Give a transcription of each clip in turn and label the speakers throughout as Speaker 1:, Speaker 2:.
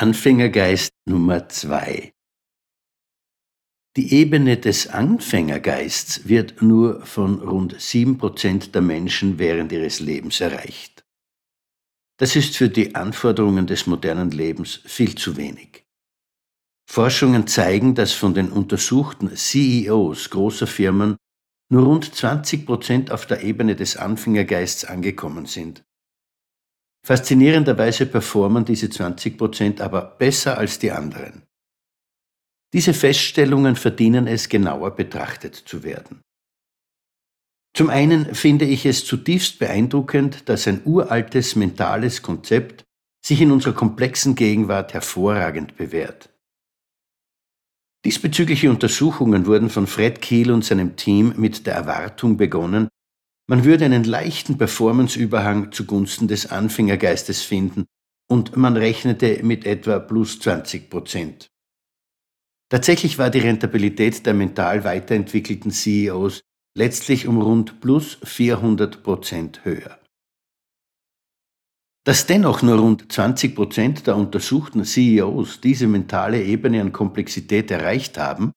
Speaker 1: Anfängergeist Nummer zwei Die Ebene des Anfängergeists wird nur von rund sieben Prozent der Menschen während ihres Lebens erreicht. Das ist für die Anforderungen des modernen Lebens viel zu wenig. Forschungen zeigen, dass von den untersuchten CEOs großer Firmen nur rund 20 Prozent auf der Ebene des Anfängergeists angekommen sind. Faszinierenderweise performen diese 20 Prozent aber besser als die anderen. Diese Feststellungen verdienen es, genauer betrachtet zu werden. Zum einen finde ich es zutiefst beeindruckend, dass ein uraltes mentales Konzept sich in unserer komplexen Gegenwart hervorragend bewährt. Diesbezügliche Untersuchungen wurden von Fred Kiel und seinem Team mit der Erwartung begonnen, man würde einen leichten Performanceüberhang zugunsten des Anfängergeistes finden und man rechnete mit etwa plus 20 Prozent. Tatsächlich war die Rentabilität der mental weiterentwickelten CEOs letztlich um rund plus 400 Prozent höher. Dass dennoch nur rund 20 Prozent der untersuchten CEOs diese mentale Ebene an Komplexität erreicht haben,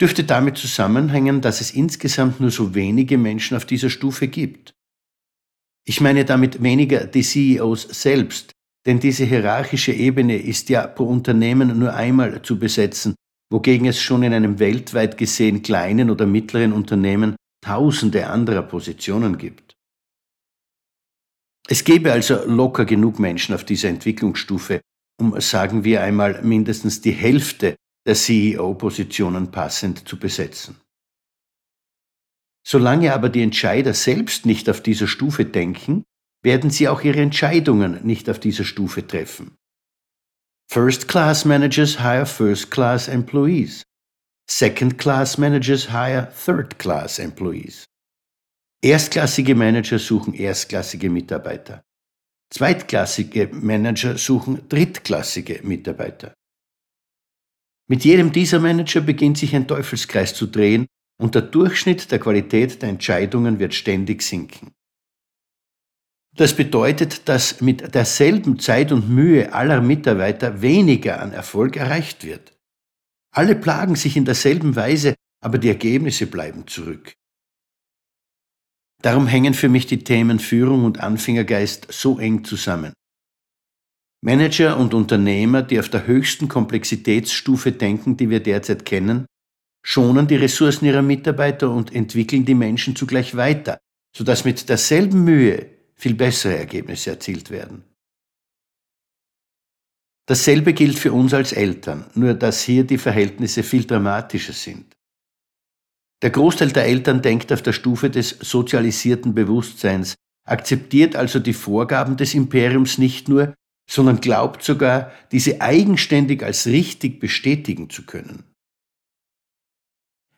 Speaker 1: dürfte damit zusammenhängen, dass es insgesamt nur so wenige Menschen auf dieser Stufe gibt. Ich meine damit weniger die CEOs selbst, denn diese hierarchische Ebene ist ja pro Unternehmen nur einmal zu besetzen, wogegen es schon in einem weltweit gesehen kleinen oder mittleren Unternehmen tausende anderer Positionen gibt. Es gäbe also locker genug Menschen auf dieser Entwicklungsstufe, um, sagen wir einmal, mindestens die Hälfte der CEO-Positionen passend zu besetzen. Solange aber die Entscheider selbst nicht auf dieser Stufe denken, werden sie auch ihre Entscheidungen nicht auf dieser Stufe treffen. First-class managers hire first-class employees. Second-class managers hire third-class employees. Erstklassige Manager suchen erstklassige Mitarbeiter. Zweitklassige Manager suchen drittklassige Mitarbeiter. Mit jedem dieser Manager beginnt sich ein Teufelskreis zu drehen und der Durchschnitt der Qualität der Entscheidungen wird ständig sinken. Das bedeutet, dass mit derselben Zeit und Mühe aller Mitarbeiter weniger an Erfolg erreicht wird. Alle plagen sich in derselben Weise, aber die Ergebnisse bleiben zurück. Darum hängen für mich die Themen Führung und Anfängergeist so eng zusammen. Manager und Unternehmer, die auf der höchsten Komplexitätsstufe denken, die wir derzeit kennen, schonen die Ressourcen ihrer Mitarbeiter und entwickeln die Menschen zugleich weiter, sodass mit derselben Mühe viel bessere Ergebnisse erzielt werden. Dasselbe gilt für uns als Eltern, nur dass hier die Verhältnisse viel dramatischer sind. Der Großteil der Eltern denkt auf der Stufe des sozialisierten Bewusstseins, akzeptiert also die Vorgaben des Imperiums nicht nur, sondern glaubt sogar, diese eigenständig als richtig bestätigen zu können.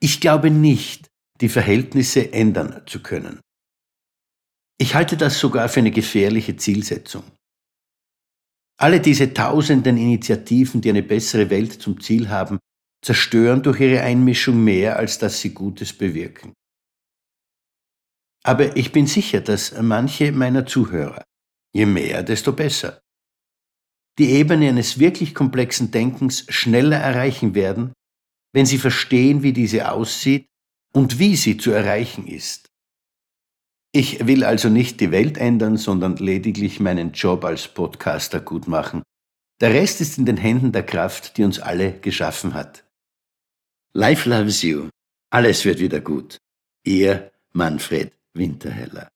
Speaker 1: Ich glaube nicht, die Verhältnisse ändern zu können. Ich halte das sogar für eine gefährliche Zielsetzung. Alle diese tausenden Initiativen, die eine bessere Welt zum Ziel haben, zerstören durch ihre Einmischung mehr, als dass sie Gutes bewirken. Aber ich bin sicher, dass manche meiner Zuhörer, je mehr, desto besser, die Ebene eines wirklich komplexen Denkens schneller erreichen werden, wenn sie verstehen, wie diese aussieht und wie sie zu erreichen ist. Ich will also nicht die Welt ändern, sondern lediglich meinen Job als Podcaster gut machen. Der Rest ist in den Händen der Kraft, die uns alle geschaffen hat. Life loves you. Alles wird wieder gut. Ihr Manfred Winterheller.